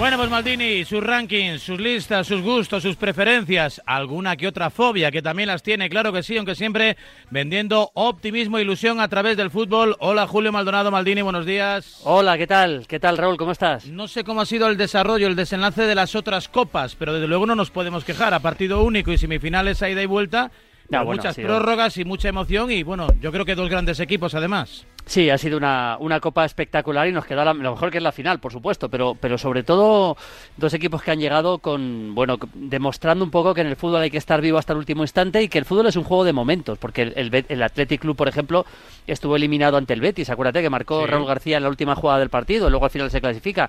Bueno, pues Maldini, sus rankings, sus listas, sus gustos, sus preferencias, alguna que otra fobia que también las tiene, claro que sí, aunque siempre vendiendo optimismo e ilusión a través del fútbol. Hola Julio Maldonado Maldini, buenos días. Hola, ¿qué tal? ¿Qué tal Raúl? ¿Cómo estás? No sé cómo ha sido el desarrollo, el desenlace de las otras copas, pero desde luego no nos podemos quejar. A partido único y semifinales a ida y vuelta, muchas prórrogas y mucha emoción y bueno, yo creo que dos grandes equipos además. Sí, ha sido una, una copa espectacular y nos queda lo mejor que es la final, por supuesto, pero, pero sobre todo dos equipos que han llegado con, bueno, demostrando un poco que en el fútbol hay que estar vivo hasta el último instante y que el fútbol es un juego de momentos, porque el, el, el Athletic Club, por ejemplo, estuvo eliminado ante el Betis, acuérdate que marcó Raúl García en la última jugada del partido, luego al final se clasifica.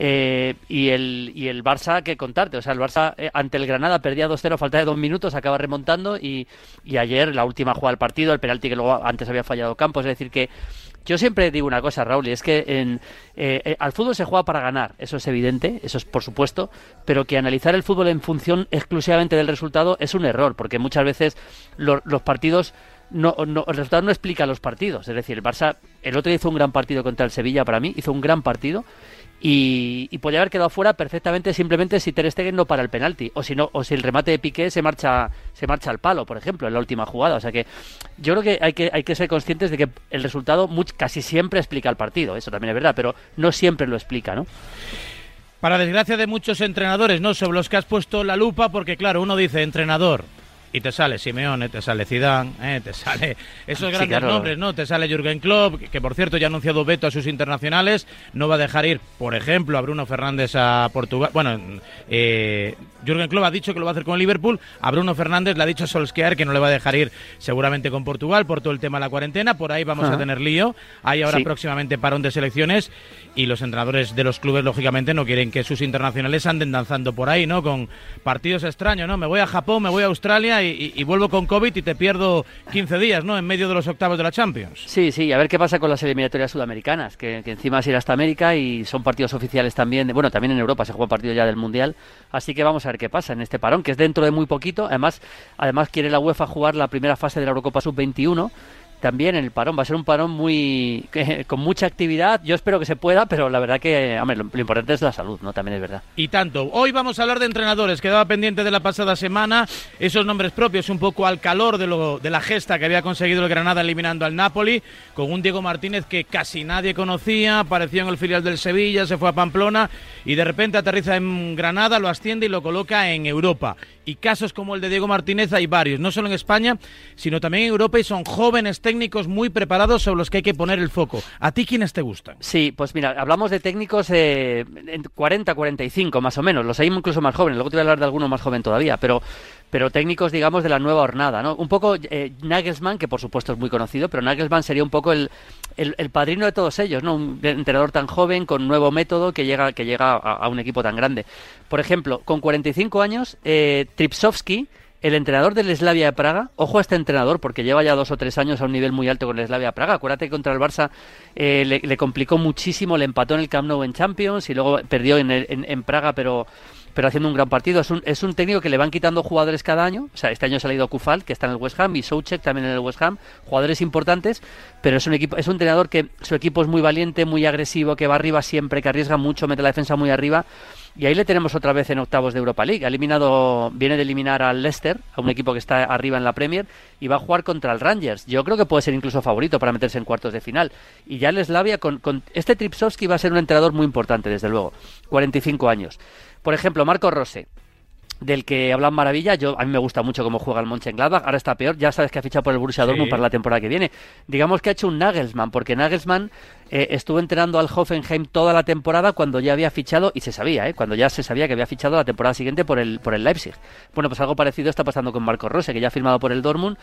Eh, y, el, y el Barça, que contarte, o sea, el Barça eh, ante el Granada perdía 2-0 falta de dos minutos, acaba remontando y, y ayer la última jugada del partido, el penalti que luego antes había fallado Campos, es decir que yo siempre digo una cosa, Raúl, y es que en, eh, al fútbol se juega para ganar, eso es evidente, eso es por supuesto, pero que analizar el fútbol en función exclusivamente del resultado es un error, porque muchas veces los partidos no, no, el resultado no explica los partidos. Es decir, el Barça, el otro día hizo un gran partido contra el Sevilla para mí, hizo un gran partido y, y podría haber quedado fuera perfectamente simplemente si Ter Stegen no para el penalti o si no o si el remate de Piqué se marcha se marcha al palo por ejemplo en la última jugada. O sea que yo creo que hay que hay que ser conscientes de que el resultado casi siempre explica el partido eso también es verdad pero no siempre lo explica no para desgracia de muchos entrenadores no sobre los que has puesto la lupa porque claro uno dice entrenador y te sale Simeone, te sale Zidane, ¿eh? te sale esos grandes nombres, ¿no? Te sale Jürgen Klopp, que, por cierto ya ha anunciado veto a sus internacionales, no va a dejar ir, por ejemplo, a Bruno Fernández a Portugal. Bueno, eh, Jürgen Klopp ha dicho que lo va a hacer con Liverpool, a Bruno Fernández le ha dicho a Solskjaer que no le va a dejar ir seguramente con Portugal por todo el tema de la cuarentena, por ahí vamos a tener lío. Hay ahora próximamente parón de selecciones y los entrenadores de los clubes lógicamente no quieren que sus internacionales anden danzando por ahí, ¿no? Con partidos extraños, ¿no? Me voy a Japón, me voy a Australia y, vuelvo con COVID y te pierdo 15 días, ¿no? En medio de los octavos de la Champions. Sí, sí, a ver qué pasa con las eliminatorias sudamericanas, que, encima es ir hasta América y son partidos oficiales también, bueno, también en Europa se juega partido ya del Mundial, así que vamos a ver qué pasa en este parón, que es dentro de muy poquito, además, además quiere la UEFA jugar la primera fase de la Eurocopa Sub-21 también el parón. Va a ser un parón muy con mucha actividad. Yo espero que se pueda, pero la verdad que hombre, lo, importante es la salud, ¿no? También es verdad. Y tanto. Hoy vamos a hablar de entrenadores. Quedaba pendiente de la pasada semana esos nombres propios, un poco al calor de, lo, de la gesta que había conseguido el Granada eliminando al Napoli, con un Diego Martínez que casi nadie conocía, apareció en el filial del Sevilla, se fue a Pamplona y de repente aterriza en Granada, lo asciende y lo coloca en Europa y casos como el de Diego Martínez hay varios, no solo en España, sino también en Europa y son jóvenes técnicos muy preparados sobre los que hay que poner el foco. ¿A ti quiénes te gustan? Sí, pues mira, hablamos de técnicos eh, 40, 45 más o menos, los hay incluso más jóvenes, luego te voy a hablar de alguno más joven todavía, pero pero técnicos, digamos, de la nueva hornada, ¿no? Un poco eh, Nagelsmann, que por supuesto es muy conocido, pero Nagelsmann sería un poco el, el, padrino de todos ellos, ¿no? Un entrenador tan joven, con nuevo método, que llega, que llega a, un equipo tan grande. Por ejemplo, con 45 años, eh, Tripsovsky, el entrenador del Slavia de Praga, ojo a este entrenador porque lleva ya dos o tres años a un nivel muy alto con el Slavia de Praga. Acuérdate que contra el Barça eh, le, complicó muchísimo, le empató en el Camp Nou en Champions y luego perdió en, en Praga, pero pero haciendo un gran partido. Es un, es un técnico que le van quitando jugadores cada año. O sea, este año ha salido Kufal, que está en el West Ham, y Soucek también en el West Ham. Jugadores importantes, pero es un equipo, es un entrenador que su equipo es muy valiente, muy agresivo, que va arriba siempre, que arriesga mucho, mete la defensa muy arriba. Y ahí le tenemos otra vez en octavos de Europa League. Ha eliminado, viene de eliminar al Leicester, a un equipo que está arriba en la Premier, y va a jugar contra el Rangers. Yo creo que puede ser incluso favorito para meterse en cuartos de final. Y ya el Slavia, con, con este Tripsovsky va a ser un entrenador muy importante, desde luego. 45 años. Por ejemplo, Marco Rose del que hablan maravilla. Yo a mí me gusta mucho cómo juega el Mönchengladbach. Ahora está peor. Ya sabes que ha fichado por el Borussia Dortmund para la temporada que viene. Digamos que ha hecho un Nagelsmann, porque Nagelsmann eh, estuvo entrenando al Hoffenheim toda la temporada cuando ya había fichado y se sabía, ¿eh? cuando ya se sabía que había fichado la temporada siguiente por el por el Leipzig. Bueno, pues algo parecido está pasando con Marco Rose, que ya ha firmado por el Dortmund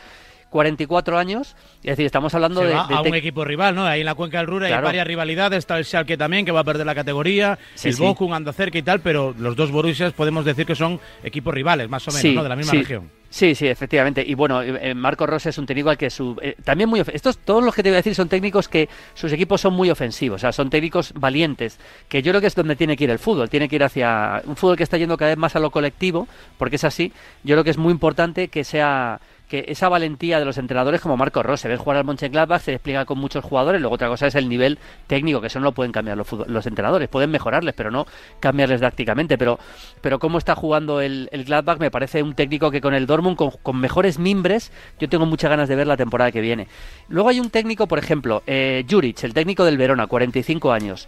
44 años. Es decir, estamos hablando de, a un equipo rival, ¿no? Ahí en la cuenca del Ruhr hay varias rivalidades. Está el Schalke también, que va a perder la categoría. el Bochum anda cerca y tal, pero los dos Borussias podemos decir que son equipos rivales, más o menos, ¿no? De la misma región. Sí, sí, efectivamente. Y bueno, eh, eh, Marco Rossi es un técnico al que su. Eh, también muy. Estos, todos los que te voy a decir son técnicos que sus equipos son muy ofensivos, o sea, son técnicos valientes, que yo creo que es donde tiene que ir el fútbol. Tiene que ir hacia un fútbol que está yendo cada vez más a lo colectivo, porque es así. Yo creo que es muy importante que sea que esa valentía de los entrenadores como Marco Rose, ves jugar al Mönchengladbach, se despliega con muchos jugadores, luego otra cosa es el nivel técnico, que eso no lo pueden cambiar los, entrenadores, pueden mejorarles, pero no cambiarles prácticamente, pero, pero cómo está jugando el, el Gladbach me parece un técnico que con el Dortmund, con, mejores mimbres, yo tengo muchas ganas de ver la temporada que viene. Luego hay un técnico, por ejemplo, eh, Juric, el técnico del Verona, 45 años.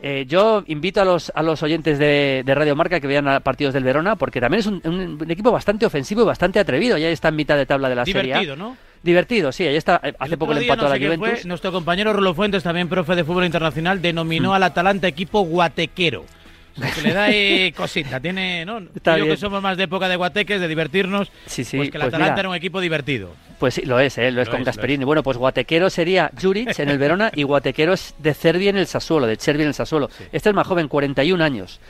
Eh, yo invito a los, a los oyentes de, Radio Marca que vean partidos del Verona, porque también es un, equipo bastante ofensivo y bastante atrevido. Ya está en mitad de tabla de la Serie Divertido, ¿no? Divertido, sí, ahí está. Eh, hace poco el empató a la Juventus. nuestro compañero Rolo Fuentes, también profe de fútbol internacional, denominó mm. al Atalanta equipo guatequero. Que le da cosita, tiene, ¿no? Yo que somos más de época de guateques, de divertirnos, sí, sí, pues que el pues Atalanta era un equipo divertido. Pues sí, lo es, ¿eh? lo es con Gasperini. Bueno, pues guatequero sería Juric en el Verona y guatequero es de Cervi en el Sassuolo, de Cervi en el Sassuolo. Este es más joven, 41 años.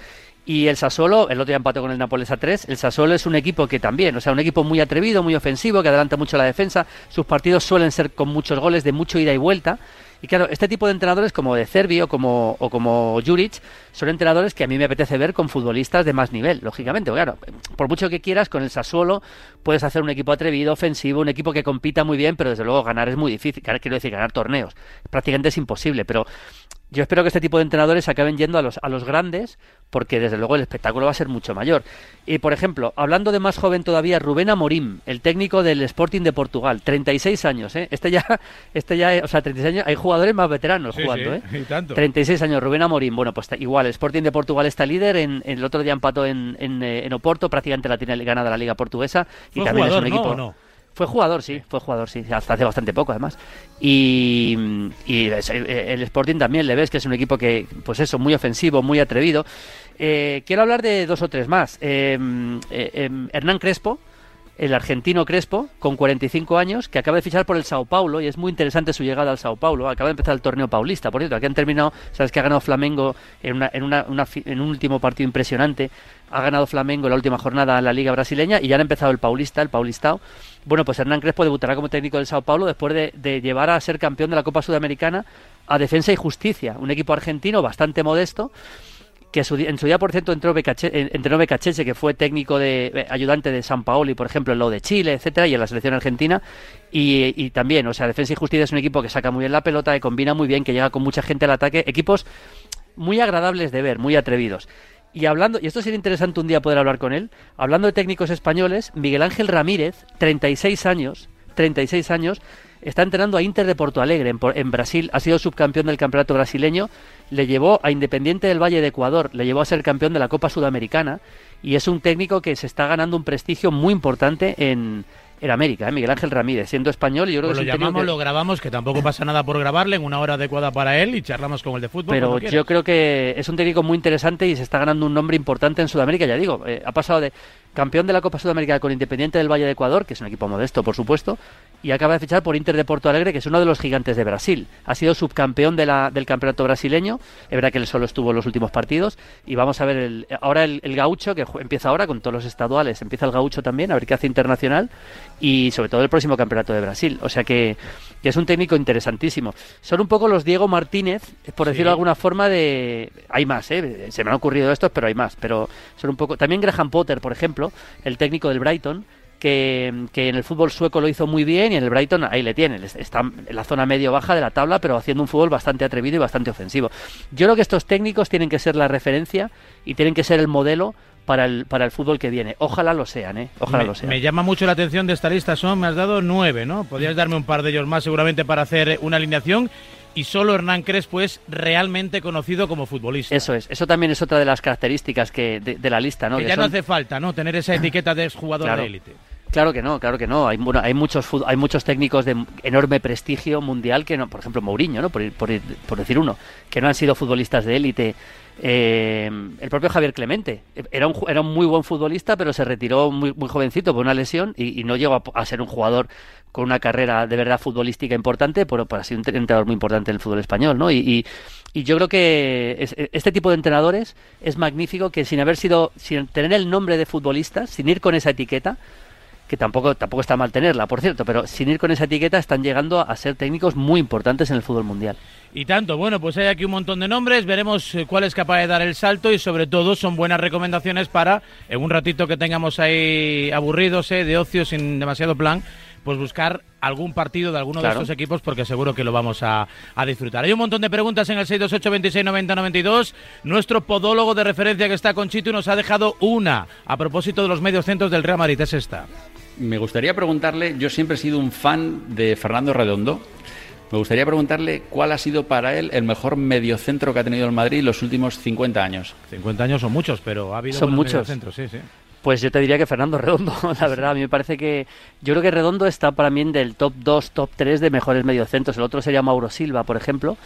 Y el Sassuolo, el otro día empató con el Nápoles a 3, el Sassuolo es un equipo que también, o sea, un equipo muy atrevido, muy ofensivo, que adelanta mucho la defensa, sus partidos suelen ser con muchos goles, de mucho ida y vuelta, y claro, este tipo de entrenadores como de Cervi o como, o como Juric son entrenadores que a mí me apetece ver con futbolistas de más nivel, lógicamente. Claro, por mucho que quieras, con el Sassuolo puedes hacer un equipo atrevido, ofensivo, un equipo que compita muy bien, pero desde luego ganar es muy difícil. Quiero decir, ganar torneos. Prácticamente es imposible, pero yo espero que este tipo de entrenadores acaben yendo a los, a los grandes, porque desde luego el espectáculo va a ser mucho mayor. Y por ejemplo, hablando de más joven todavía, Rubén Amorim, el técnico del Sporting de Portugal, 36 años, ¿eh? Este ya, este ya, o sea, 36 años, hay jugadores más veteranos jugando, ¿eh? 36 años, Rubén Amorim, bueno, pues igual, el Sporting de Portugal está líder, en, el otro día empató en, en, eh, en Oporto, prácticamente la tiene ganada la Liga Portuguesa, y también es un equipo... No? Fue jugador, sí, fue jugador, sí, hasta hace bastante poco además. Y, eh, el Sporting también le ves que es un equipo que, pues eso, muy ofensivo, muy atrevido. Eh, quiero hablar de dos o tres más. Em, eh, em, Hernán Crespo, el argentino Crespo, con 45 años, que acaba de fichar por el Sao Paulo, y es muy interesante su llegada al Sao Paulo. Acaba de empezar el torneo paulista, por cierto, aquí han terminado, sabes que ha ganado Flamengo en, una, en, una, en un último partido impresionante, ha ganado Flamengo en la última jornada en la Liga Brasileña, y ya han empezado el Paulista, el Paulistao. Bueno, pues Hernán Crespo debutará como técnico del Sao Paulo después de, llevar a ser campeón de la Copa Sudamericana a Defensa y Justicia, un equipo argentino bastante modesto que en su día, por cierto, entró entrenó Becachese, que fue técnico de eh, ayudante de San Paoli, por ejemplo, en lo de Chile, etcétera, y en la selección argentina. Y, también, o sea, Defensa y Justicia es un equipo que saca muy bien la pelota, que combina muy bien, que llega con mucha gente al ataque. Equipos muy agradables de ver, muy atrevidos. Y hablando, y esto sería interesante un día poder hablar con él, hablando de técnicos españoles, Miguel Ángel Ramírez, 36 años, 36 años, está entrenando a Inter de Porto Alegre en, en, Brasil, ha sido subcampeón del campeonato brasileño, le llevó a Independiente del Valle de Ecuador, le llevó a ser campeón de la Copa Sudamericana y es un técnico que se está ganando un prestigio muy importante en, en América, ¿eh? Miguel Ángel Ramírez, siendo español, yo creo pues que lo llamamos, lo grabamos, que tampoco pasa nada por grabarle en una hora adecuada para él y charlamos con el de fútbol. Pero yo creo que es un técnico muy interesante y se está ganando un nombre importante en Sudamérica, ya digo, eh, ha pasado de campeón de la Copa Sudamericana con Independiente del Valle de Ecuador, que es un equipo modesto, por supuesto, y acaba de fichar por Inter de Porto Alegre, que es uno de los gigantes de Brasil. Ha sido subcampeón del campeonato brasileño, es verdad que él solo estuvo en los últimos partidos, y vamos a ver el, ahora el, gaucho, que empieza ahora con todos los estaduales, empieza el gaucho también, a ver qué hace internacional, y sobre todo el próximo campeonato de Brasil. O sea que, es un técnico interesantísimo. Son un poco los Diego Martínez, por decirlo de alguna forma, de... Hay más, ¿eh? se me han ocurrido estos, pero hay más, pero son un poco... También Graham Potter, por ejemplo, el técnico del Brighton, que, en el fútbol sueco lo hizo muy bien y en el Brighton ahí le tienen. Está en la zona medio-baja de la tabla, pero haciendo un fútbol bastante atrevido y bastante ofensivo. Yo creo que estos técnicos tienen que ser la referencia y tienen que ser el modelo para el, para el fútbol que viene. Ojalá lo sean, ¿eh? Ojalá me, lo sean. Me llama mucho la atención de esta lista, son, me has dado nueve, ¿no? Podrías darme un par de ellos más seguramente para hacer una alineación y solo Hernán Crespo es realmente conocido como futbolista. Eso es, eso también es otra de las características que de, la lista, ¿no? Que, ya no hace falta, ¿no? Tener esa etiqueta de jugador de élite. Claro que no, claro que no. Hay, hay muchos hay muchos técnicos de enorme prestigio mundial que no, por ejemplo Mourinho, ¿no? Por, por, decir uno, que no han sido futbolistas de élite. Eh, el propio Javier Clemente era un, era un muy buen futbolista, pero se retiró muy, muy jovencito por una lesión y, no llegó a, ser un jugador con una carrera de verdad futbolística importante, pero para ser un entrenador muy importante en el fútbol español, ¿no? Y, y, yo creo que este tipo de entrenadores es magnífico que sin haber sido, sin tener el nombre de futbolista, sin ir con esa etiqueta, que tampoco, tampoco está mal tenerla, por cierto, pero sin ir con esa etiqueta están llegando a ser técnicos muy importantes en el fútbol mundial. Y tanto, bueno, pues hay aquí un montón de nombres, veremos eh, cuál es capaz de dar el salto y sobre todo son buenas recomendaciones para, en un ratito que tengamos ahí aburridos, eh, de ocio, sin demasiado plan, pues buscar algún partido de alguno de estos equipos porque seguro que lo vamos a, disfrutar. Hay un montón de preguntas en el 628 26 90 92. Nuestro podólogo de referencia que está con Chito nos ha dejado una a propósito de los medios centros del Real Madrid. Es esta. Me gustaría preguntarle, yo siempre he sido un fan de Fernando Redondo. Me gustaría preguntarle cuál ha sido para él el mejor mediocentro que ha tenido el Madrid los últimos 50 años. 50 años son muchos, pero ha habido son muchos centros, sí, sí. Pues yo te diría que Fernando Redondo, la verdad. A mí me parece que. Yo creo que Redondo está para mí del top 2, top 3 de mejores mediocentros. El otro sería Mauro Silva, por ejemplo.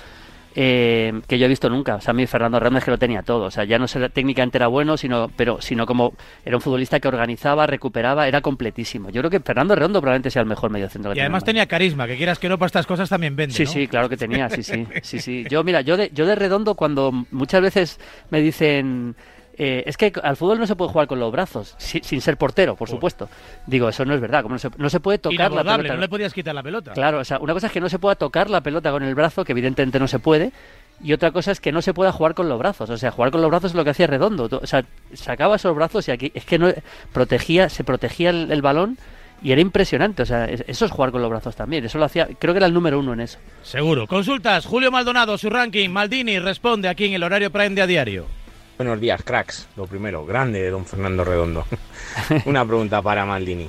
Eh, que yo he visto nunca. O sea, a mí Fernando es que lo tenía todo. O sea, ya no sé, técnicamente era bueno, sino, pero, sino como era un futbolista que organizaba, recuperaba, era completísimo. Yo creo que Fernando Redondo probablemente sea el mejor mediocentro. Y además tenía carisma, que quieras que no para estas cosas también vende. Sí, sí, claro que tenía, sí, sí, sí, sí. Yo, mira, yo de, yo de Redondo cuando muchas veces me dicen eh, es que al fútbol no se puede jugar con los brazos, sin ser portero, por supuesto. Digo, eso no es verdad. Como no, se, puede tocar la pelota. No le podías quitar la pelota. Claro, o sea, una cosa es que no se pueda tocar la pelota con el brazo, que evidentemente no se puede. Y otra cosa es que no se pueda jugar con los brazos. O sea, jugar con los brazos es lo que hacía Redondo. O sea, sacaba esos brazos y aquí es que no protegía, se protegía el, balón y era impresionante. O sea, eso es jugar con los brazos también. Eso lo hacía, creo que era el número uno en eso. Seguro. Consultas, Julio Maldonado, su ranking. Maldini responde aquí en el horario Prime de a diario. Buenos días, cracks. Lo primero, grande don Fernando Redondo. Una pregunta para Maldini.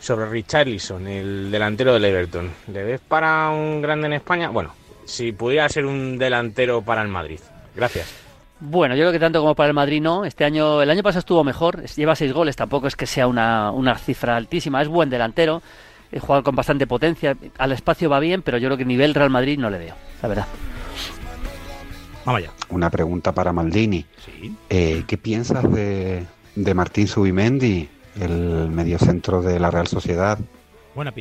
Sobre Richarlison, el delantero del Everton. ¿Le ves para un grande en España? Bueno, si pudiera ser un delantero para el Madrid. Gracias. Bueno, yo creo que tanto como para el Madrid no. Este año, el año pasado estuvo mejor. Lleva seis goles, tampoco es que sea una, una cifra altísima. Es buen delantero. Juega con bastante potencia. Al espacio va bien, pero yo creo que nivel Real Madrid no le veo, la verdad. Vamos allá. Una pregunta para Maldini. Eh, ¿Qué piensas de, de Martín Subimendi, el mediocentro de la Real Sociedad?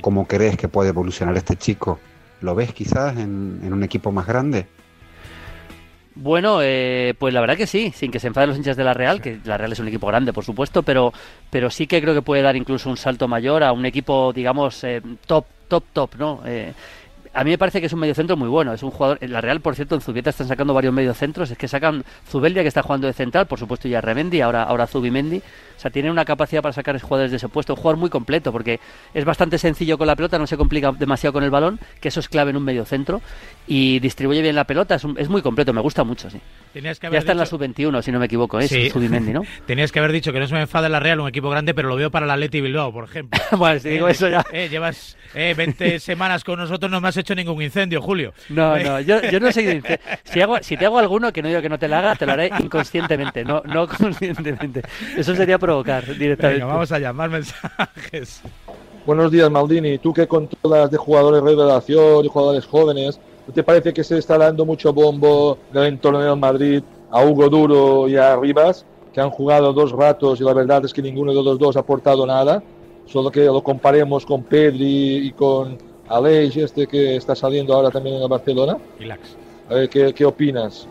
¿Cómo crees que puede evolucionar este chico? ¿Lo ves quizás en, un equipo más grande? Bueno, eh, pues la verdad que sí, sin que se enfaden los hinchas de la Real, que la Real es un equipo grande, por supuesto, pero, pero sí que creo que puede dar incluso un salto mayor a un equipo, digamos, eh, top, top, top, ¿no? A mí me parece que es un mediocentro muy bueno. Es un jugador. En la Real, por cierto, en Zubieta están sacando varios mediocentros. Es que sacan Zubeldia, que está jugando de central, por supuesto, ya Remendi, ahora, ahora Zubimendi. O sea, tiene una capacidad para sacar jugadores de ese puesto. Un jugador muy completo, porque es bastante sencillo con la pelota, no se complica demasiado con el balón, que eso es clave en un mediocentro. Y distribuye bien la pelota, es, es muy completo, me gusta mucho, sí. ya está en la sub-21, si no me equivoco, es ¿eh? Zubimendi, ¿no? Tenías que haber dicho que no se me enfada la Real, un equipo grande, pero lo veo para la Leti Bilbao, por ejemplo. bueno, si digo eso ya. Eh, llevas 20 semanas con nosotros, no me has hecho ningún incendio. Julio. No, no, yo, yo no sé. Si, hago, si te hago alguno que no digo que no te lo haga, te lo haré inconscientemente, no, no conscientemente. Eso sería provocar directamente. vamos allá, más mensajes. Buenos días, Maldini. Tú que controlas de jugadores de revelación y jugadores jóvenes, ¿te parece que se está dando mucho bombo en el entorno de Madrid a Hugo Duro y a Rivas, que han jugado dos ratos y la verdad es que ninguno de los dos ha aportado nada? Solo que lo comparemos con Pedri y con Aleix, este que está saliendo ahora también en el Barcelona. Relax. A ver, ¿qué, qué opinas?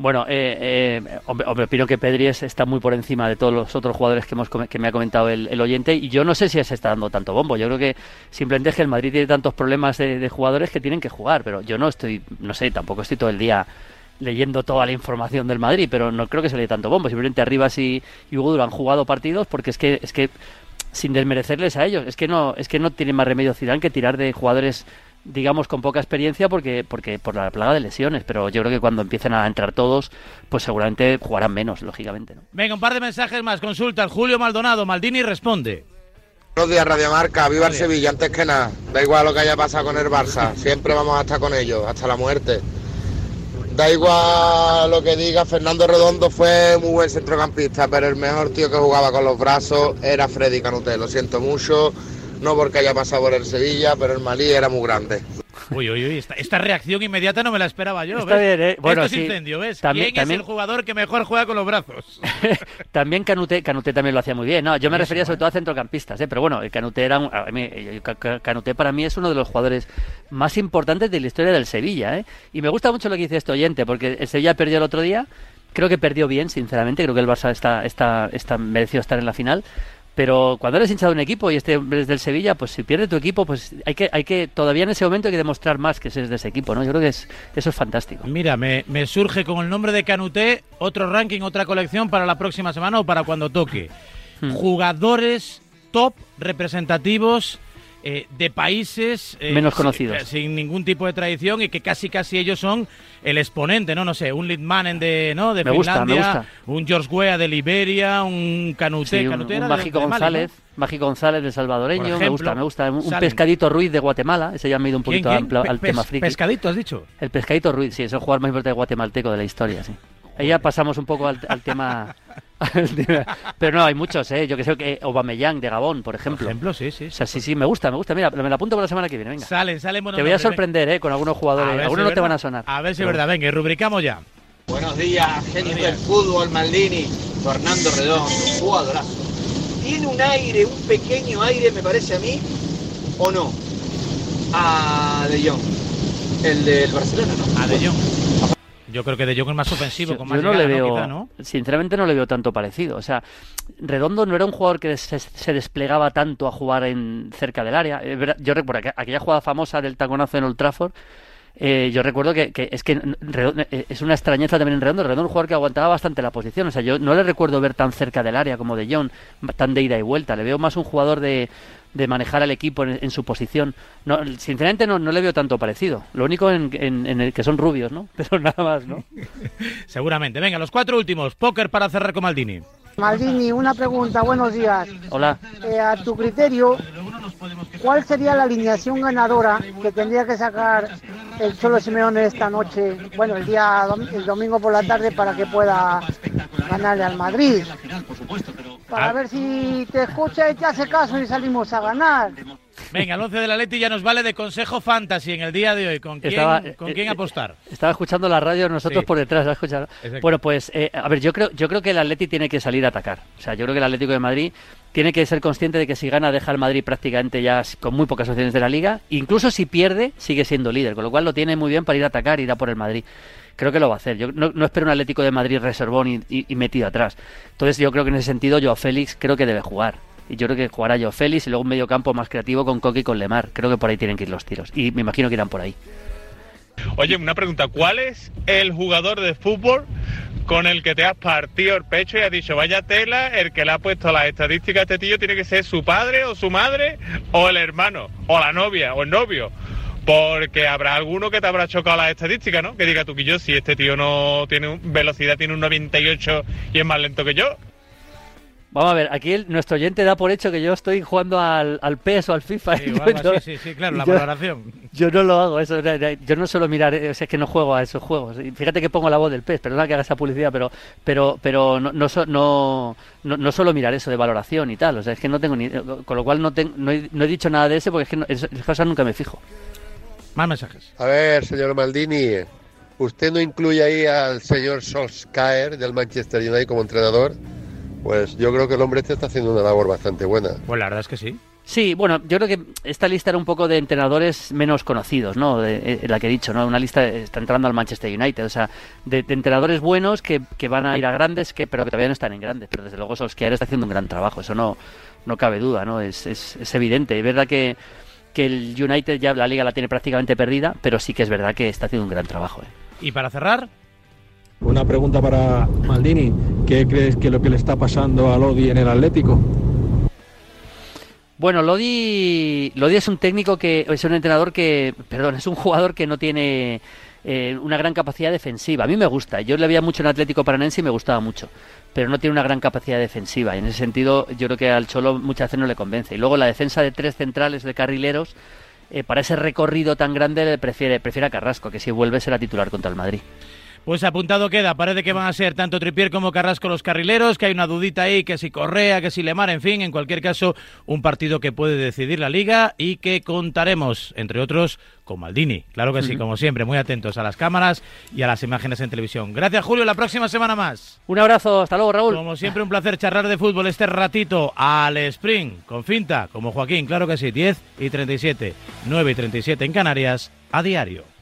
Bueno, eh, eh, opino que Pedri está muy por encima de todos los otros jugadores que, hemos, que me ha comentado el, oyente y yo no sé si se está dando tanto bombo. Yo creo que simplemente es que el Madrid tiene tantos problemas de, jugadores que tienen que jugar, pero yo no estoy, no sé, tampoco estoy todo el día leyendo toda la información del Madrid, pero no creo que se le dé tanto bombo. Simplemente Arribas y, y Hugo Duro han jugado partidos porque es que es que sin desmerecerles a ellos. Es que no, es que no tiene más remedio Zidane que tirar de jugadores digamos con poca experiencia porque porque por la plaga de lesiones, pero yo creo que cuando empiecen a entrar todos, pues seguramente jugarán menos, lógicamente, ¿no? Venga, un par de mensajes más, consulta Julio Maldonado, Maldini responde. Buenos días, Radio Marca, viva el Sevilla, antes que nada, da igual lo que haya pasado con el Barça, siempre vamos a estar con ellos, hasta la muerte. Da igual lo que diga, Fernando Redondo fue muy buen centrocampista, pero el mejor tío que jugaba con los brazos era Freddy Canuté. Lo siento mucho, no porque haya pasado por el Sevilla, pero el Malí era muy grande. Uy, uy, uy, esta, reacción inmediata no me la esperaba yo. Está bien, ¿eh? Bueno, Esto es incendio, ¿ves? También, ¿Quién es el jugador que mejor juega con los brazos? también Canuté, Canuté también lo hacía muy bien. No, yo me refería sobre todo a centrocampistas, ¿eh? Pero bueno, Canuté, era Canuté para mí es uno de los jugadores más importantes de la historia del Sevilla, ¿eh? Y me gusta mucho lo que dice este oyente, porque el Sevilla perdió el otro día. Creo que perdió bien, sinceramente. Creo que el Barça está, está, está merecido estar en la final pero cuando eres hinchado de un equipo y este es del Sevilla, pues si pierde tu equipo, pues hay que, hay que, todavía en ese momento hay que demostrar más que es de ese equipo, ¿no? Yo creo que es, eso es fantástico. Mira, me, me surge con el nombre de Canuté otro ranking, otra colección para la próxima semana o para cuando toque. Hmm. Jugadores top representativos eh, de países eh, menos conocidos, sin, ningún tipo de tradición y que casi casi ellos son el exponente, no, no sé, un Lidmanen de, no, de Finlandia, un George Weah de Liberia, un Canute, un, Mágico González, Mágico González de salvadoreño, me gusta, me gusta, un, pescadito Ruiz de Guatemala, ese ya me ha ido un poquito al tema friki. Pescadito has dicho. El pescadito Ruiz, sí, es el jugador más importante guatemalteco de la historia, sí. Ahí ya pasamos un poco al, tema. Pero no, hay muchos, ¿eh? Yo que sé que Obameyang de Gabón, por ejemplo. Por ejemplo, sí, sí. O sea, sí, sí, me gusta, me gusta. Mira, me la apunto para la semana que viene, venga. Salen, salen Te voy a sorprender, ¿eh? Con algunos jugadores. Algunos no te van a sonar. A ver si es verdad. Venga, y rubricamos ya. Buenos días, genio del fútbol, Maldini. Fernando Redondo, jugadorazo. Tiene un aire, un pequeño aire, me parece a mí, ¿o no? A De Jong. El del Barcelona, ¿no? A De Jong. Yo creo que De Jong es más ofensivo, con más yo no le veo, Sinceramente no le veo tanto parecido. O sea, Redondo no era un jugador que se, desplegaba tanto a jugar en cerca del área. Yo recuerdo aquella jugada famosa del taconazo en Old Trafford. Eh, yo recuerdo que, es que eh, es una extrañeza también en Redondo. Redondo es un jugador que aguantaba bastante la posición. O sea, yo no le recuerdo ver tan cerca del área como De Jong, tan de ida y vuelta. Le veo más un jugador de, de manejar al equipo en, su posición. No, sinceramente no, no, le veo tanto parecido. Lo único en, en, el que son rubios, ¿no? Pero nada más, ¿no? Seguramente. Venga, los cuatro últimos. Póker para cerrar con Maldini. Maldini, una pregunta. Buenos días. Hola. Eh, a tu criterio, ¿cuál sería la alineación ganadora que tendría que sacar el Cholo Simeone esta noche, bueno, el día el domingo por la tarde para que pueda ganarle al Madrid? Para ver si te escucha y te hace caso y salimos a ganar. Venga, el 11 de la Leti ya nos vale de consejo fantasy en el día de hoy. ¿Con quién, ¿con quién eh, apostar? Estaba escuchando la radio nosotros por detrás. Bueno, pues eh, a ver, yo creo, yo creo que el Atleti tiene que salir a atacar. O sea, yo creo que el Atlético de Madrid tiene que ser consciente de que si gana deja al Madrid prácticamente ya con muy pocas opciones de la liga. Incluso si pierde, sigue siendo líder. Con lo cual lo tiene muy bien para ir a atacar, ir a por el Madrid creo que lo va a hacer. Yo no, espero un Atlético de Madrid reservón y, metido atrás. Entonces yo creo que en ese sentido yo Félix creo que debe jugar. Y yo creo que jugará yo Félix y luego un medio campo más creativo con Coque y con Lemar. Creo que por ahí tienen que ir los tiros. Y me imagino que irán por ahí. Oye, una pregunta. ¿Cuál es el jugador de fútbol con el que te has partido el pecho y has dicho, vaya tela, el que le ha puesto las estadísticas a este tío tiene que ser su padre o su madre o el hermano o la novia o el novio? Porque habrá alguno que te habrá chocado las estadísticas, ¿no? Que diga tú que yo, si este tío no tiene velocidad, tiene un 98 y es más lento que yo, Vamos a ver, aquí nuestro oyente da por hecho que yo estoy jugando al, al PES o al FIFA. Sí, sí, sí, claro, la valoración. Yo no lo hago, eso, yo no suelo mirar, es que no juego a esos juegos. Fíjate que pongo la voz del PES, perdona que haga esa publicidad, pero pero pero no, no, no, no, suelo mirar eso de valoración y tal. O sea, es que no tengo ni. Con lo cual no, no, he, dicho nada de ese porque es que no, esas cosas nunca me fijo. Más mensajes. A ver, señor Maldini, ¿usted no incluye ahí al señor Solskjaer del Manchester United como entrenador? Pues yo creo que el hombre este está haciendo una labor bastante buena. Pues la verdad es que sí. Sí, bueno, yo creo que esta lista era un poco de entrenadores menos conocidos, ¿no? De, eh, la que he dicho, ¿no? Una lista está entrando al Manchester United, o sea, de, entrenadores buenos que, que, van a ir a grandes, que pero que todavía no están en grandes, pero desde luego Solskjaer está haciendo un gran trabajo, eso no, no cabe duda, ¿no? Es, es, es evidente, es verdad que, que el United ya la liga la tiene prácticamente perdida, pero sí que es verdad que está haciendo un gran trabajo. ¿eh? Y para cerrar, una pregunta para Maldini. ¿Qué crees que lo que le está pasando a Lodi en el Atlético? Bueno, Lodi, Lodi es un técnico que es un entrenador que, perdón, es un jugador que no tiene eh, una gran capacidad defensiva. A mí me gusta. Yo le había mucho en Atlético Paranense y me gustaba mucho, pero no tiene una gran capacidad defensiva. Y en ese sentido, yo creo que al Cholo muchas veces no le convence. Y luego la defensa de tres centrales de carrileros, eh, para ese recorrido tan grande, prefiere, prefiere a Carrasco, que si vuelve será titular contra el Madrid. Pues apuntado queda, parece que van a ser tanto Tripier como Carrasco los carrileros, que hay una dudita ahí, que si Correa, que si Lemar, en fin, en cualquier caso, un partido que puede decidir la liga y que contaremos, entre otros, con Maldini. Claro que sí, como siempre, muy atentos a las cámaras y a las imágenes en televisión. Gracias, Julio, la próxima semana más. Un abrazo, hasta luego, Raúl. Como siempre, un placer charlar de fútbol este ratito al Spring, con finta, como Joaquín, claro que sí, 10 y 37, 9 y 37 en Canarias, a diario.